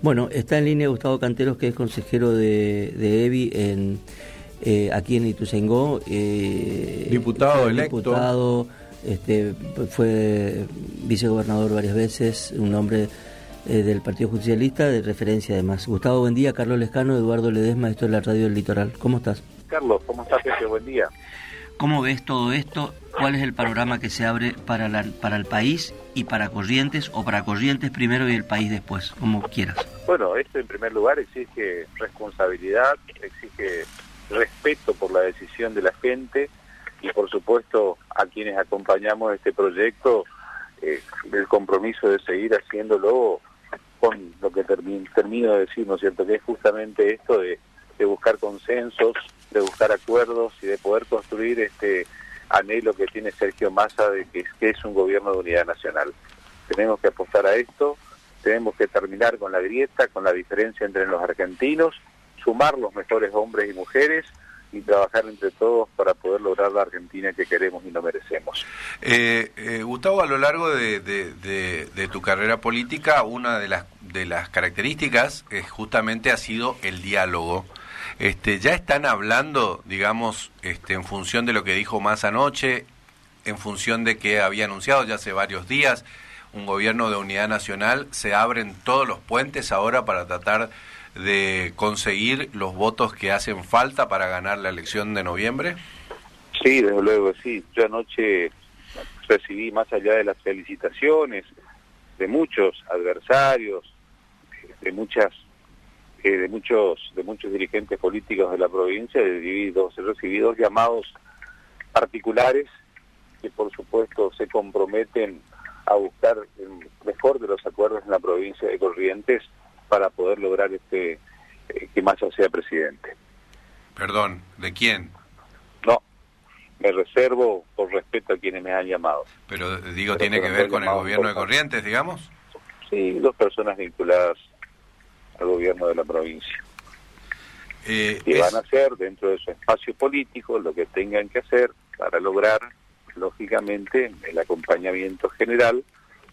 Bueno, está en línea Gustavo Canteros, que es consejero de, de EBI en, eh, aquí en Ituzaingó. Eh, diputado electo. Diputado, este, fue vicegobernador varias veces, un hombre eh, del Partido Justicialista, de referencia además. Gustavo, buen día. Carlos Lescano, Eduardo Ledesma, esto es la Radio del Litoral. ¿Cómo estás? Carlos, ¿cómo estás, Pepe? Buen día. ¿Cómo ves todo esto? ¿Cuál es el panorama que se abre para, la, para el país y para Corrientes o para Corrientes primero y el país después, como quieras? Bueno, esto en primer lugar exige responsabilidad, exige respeto por la decisión de la gente y por supuesto a quienes acompañamos este proyecto eh, el compromiso de seguir haciéndolo con lo que termino, de decir, ¿no es cierto? Que es justamente esto de buscar consensos, de buscar acuerdos y de poder construir este anhelo que tiene Sergio Massa de que, que es un gobierno de unidad nacional. Tenemos que apostar a esto, tenemos que terminar con la grieta, con la diferencia entre los argentinos, sumar los mejores hombres y mujeres y trabajar entre todos para poder lograr la Argentina que queremos y no merecemos. Eh, eh, Gustavo, a lo largo de, de, tu carrera política, una de las, de las características justamente ha sido el diálogo este, ya están hablando, digamos, este, en función de lo que dijo más anoche, en función de que había anunciado ya hace varios días un gobierno de unidad nacional, se abren todos los puentes ahora para tratar de conseguir los votos que hacen falta para ganar la elección de noviembre? Sí, desde luego, sí. Yo anoche recibí, más allá de las felicitaciones de muchos adversarios, de muchas eh, de muchos de muchos dirigentes políticos de la provincia, he recibido llamados particulares que por supuesto se comprometen a buscar el mejor de los acuerdos en la provincia de Corrientes para poder lograr este eh, que Massa sea presidente. Perdón, ¿de quién? No, me reservo por respeto a quienes me han llamado. Pero digo, ¿tiene que ver con el gobierno de Corrientes, digamos? Sí, dos personas vinculadas al gobierno de la provincia. Eh, y van a hacer dentro de su espacio político lo que tengan que hacer para lograr, lógicamente, el acompañamiento general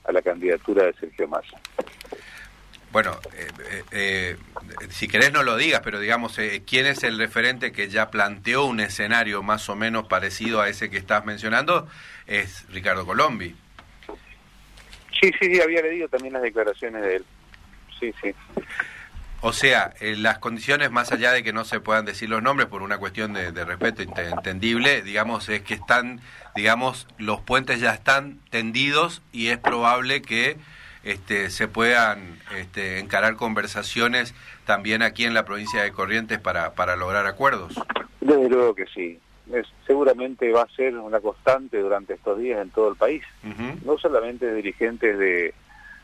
a la candidatura de Sergio Massa. Bueno, eh, eh, eh si querés no lo digas, pero digamos, ¿quién es el referente que ya planteó un escenario más o menos parecido a ese que estás mencionando? Es Ricardo Colombi. Sí, sí, sí, había leído también las declaraciones de él. Sí, sí. O sea, eh, las condiciones, más allá de que no se puedan decir los nombres por una cuestión de, respeto entendible, digamos, es que están, digamos, los puentes ya están tendidos y es probable que este, se puedan este, encarar conversaciones también aquí en la provincia de Corrientes para, para lograr acuerdos. Desde luego que sí. seguramente va a ser una constante durante estos días en todo el país. No solamente de dirigentes de,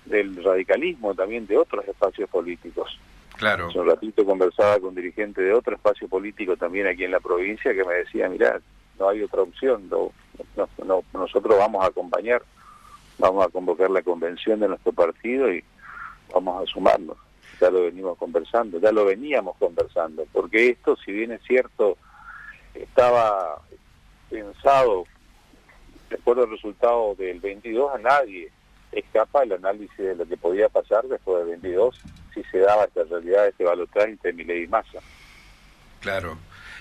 del radicalismo, también de otros espacios políticos. Hace un ratito conversaba con dirigentes de otro espacio político también aquí en la provincia que me decía, mira, no hay otra opción, no, no, nosotros vamos a acompañar, vamos a convocar la convención de nuestro partido y vamos a sumarnos. Ya lo venimos conversando, ya lo veníamos conversando, porque esto, si bien es cierto, estaba pensado, después del resultado del 22, a nadie escapa el análisis de lo que podía pasar después del 22 si se daba esta realidad, este balotaje entre Milei y Massa. Claro.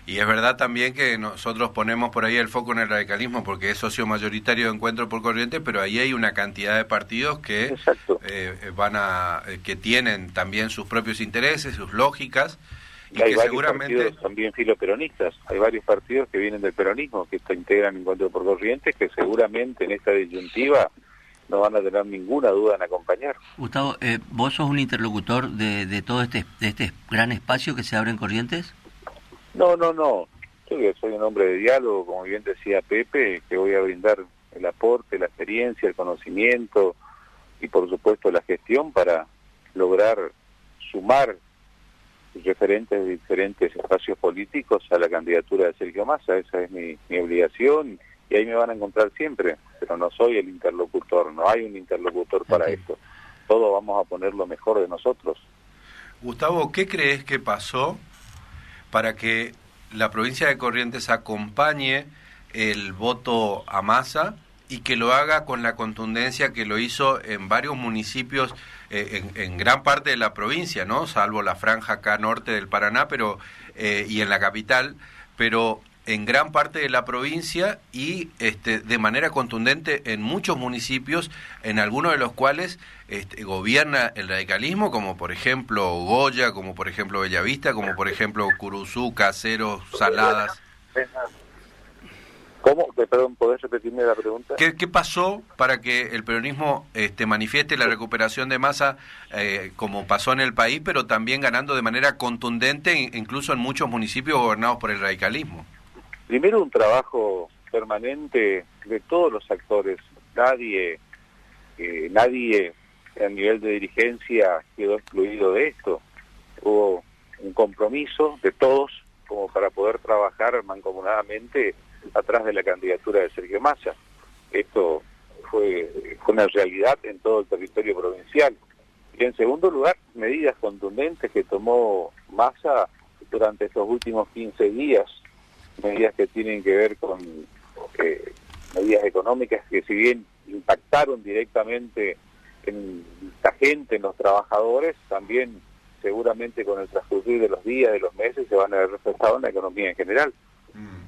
Y es verdad también que nosotros ponemos por ahí el foco en el radicalismo porque es socio mayoritario de Encuentro por Corriente, pero ahí hay una cantidad de partidos que eh, van a eh, que tienen también sus propios intereses, sus lógicas y, hay varios partidos también filoperonistas. Hay varios partidos que vienen del peronismo que integran Encuentro por Corrientes que seguramente en esta disyuntiva no van a tener ninguna duda en acompañar. Gustavo, eh, ¿vos sos un interlocutor de, de todo este, de este gran espacio que se abre en Corrientes? No, no, no. Yo soy un hombre de diálogo, como bien decía Pepe, que voy a brindar el aporte, la experiencia, el conocimiento y por supuesto la gestión para lograr sumar referentes de diferentes espacios políticos a la candidatura de Sergio Massa. Esa es mi, mi obligación y ahí me van a encontrar siempre, pero no soy el interlocutor, no hay un interlocutor para esto. Todos vamos a poner lo mejor de nosotros. Gustavo, ¿qué crees que pasó para que la provincia de Corrientes acompañe el voto a masa y que lo haga con la contundencia que lo hizo en varios municipios, eh, en, gran parte de la provincia, ¿no? Salvo la franja acá norte del Paraná, pero eh, y en la capital, pero en gran parte de la provincia y este, de manera contundente en muchos municipios, en algunos de los cuales este, gobierna el radicalismo, como por ejemplo Goya, como por ejemplo Bellavista, como por ejemplo Curuzú, Caseros, Saladas. ¿Cómo? Perdón, ¿podés repetirme la pregunta? ¿Qué, qué pasó para que el peronismo este, manifieste la recuperación de masa eh, como pasó en el país, pero también ganando de manera contundente incluso en muchos municipios gobernados por el radicalismo? Primero un trabajo permanente de todos los actores. Nadie, eh, nadie a nivel de dirigencia quedó excluido de esto. Hubo un compromiso de todos como para poder trabajar mancomunadamente atrás de la candidatura de Sergio Massa. Esto fue, una realidad en todo el territorio provincial. Y en segundo lugar, medidas contundentes que tomó Massa durante estos últimos 15 días medidas que tienen que ver con eh, medidas económicas que si bien impactaron directamente en la gente, en los trabajadores, también seguramente con el transcurrir de los días, de los meses, se van a ver reflejados en la economía en general. Mm.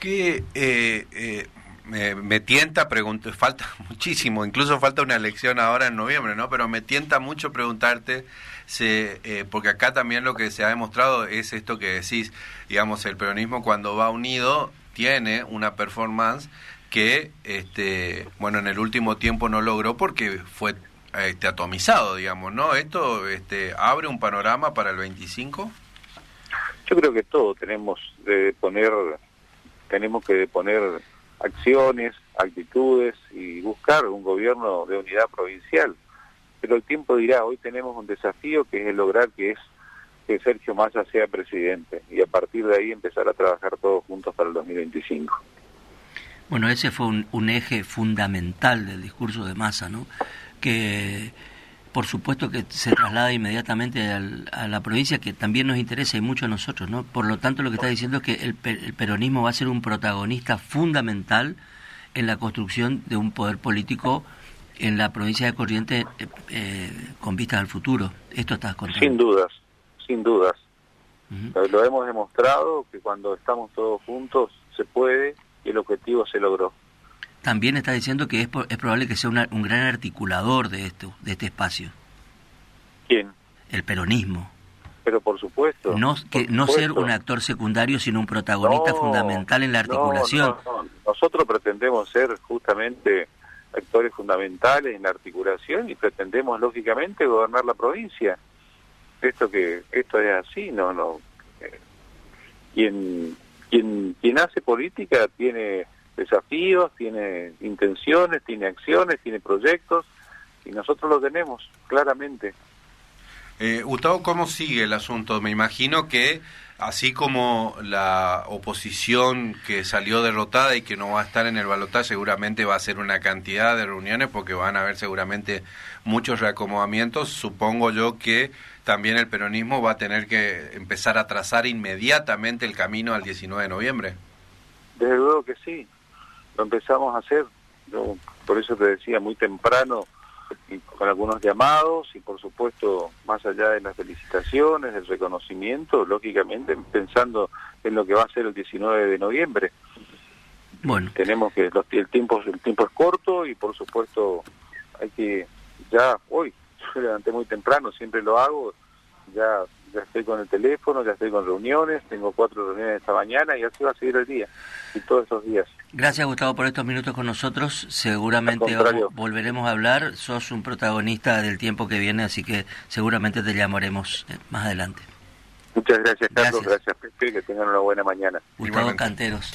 ¿Qué eh, eh, me, tienta preguntar, falta muchísimo, incluso falta una elección ahora en noviembre, ¿no? Pero me tienta mucho preguntarte, se, eh, porque acá también lo que se ha demostrado es esto que decís, digamos, el peronismo cuando va unido tiene una performance que, este, bueno, en el último tiempo no logró porque fue este, atomizado, digamos, ¿no? ¿Esto este, abre un panorama para el 25? Yo creo que todo tenemos de poner, tenemos que poner acciones, actitudes y buscar un gobierno de unidad provincial. Pero el tiempo dirá, hoy tenemos un desafío que es lograr que es que Sergio Massa sea presidente y a partir de ahí empezar a trabajar todos juntos para el 2025. Bueno, ese fue un, un eje fundamental del discurso de Massa, ¿no? Que por supuesto que se traslada inmediatamente a la provincia, que también nos interesa y mucho a nosotros, ¿no? Por lo tanto, lo que está diciendo es que el, peronismo va a ser un protagonista fundamental en la construcción de un poder político en la provincia de Corrientes eh, eh, con vistas al futuro. Esto estás contando. Sin dudas, sin dudas. Lo hemos demostrado que cuando estamos todos juntos se puede y el objetivo se logró también está diciendo que es, es probable que sea un gran articulador de esto, de este espacio. ¿Quién? El peronismo. Pero por supuesto. No, que, no ser un actor secundario, sino un protagonista fundamental en la articulación. Nosotros pretendemos ser justamente actores fundamentales en la articulación y pretendemos lógicamente gobernar la provincia. Esto que esto es así, no no. Eh, quien quien quien hace política tiene desafíos, tiene intenciones, tiene acciones, tiene proyectos y nosotros lo tenemos claramente. Eh, Gustavo, ¿cómo sigue el asunto? Me imagino que así como la oposición que salió derrotada y que no va a estar en el balotaje, seguramente va a ser una cantidad de reuniones porque van a haber seguramente muchos reacomodamientos. Supongo yo que también el peronismo va a tener que empezar a trazar inmediatamente el camino al 19 de noviembre. Desde luego que sí lo empezamos a hacer, yo por eso te decía, muy temprano, y con algunos llamados y por supuesto más allá de las felicitaciones, del reconocimiento, lógicamente pensando en lo que va a ser el 19 de noviembre. Bueno. Tenemos que el tiempo el tiempo es corto y por supuesto hay que ya hoy yo levanté muy temprano, siempre lo hago, ya ya estoy con el teléfono, ya estoy con reuniones, tengo cuatro reuniones esta mañana y así va a seguir el día y todos esos días. Gracias Gustavo por estos minutos con nosotros, seguramente volveremos a hablar, sos un protagonista del tiempo que viene, así que seguramente te llamaremos eh, más adelante. Muchas gracias Carlos, gracias, Pepe, que tengan una buena mañana. Gustavo Canteros.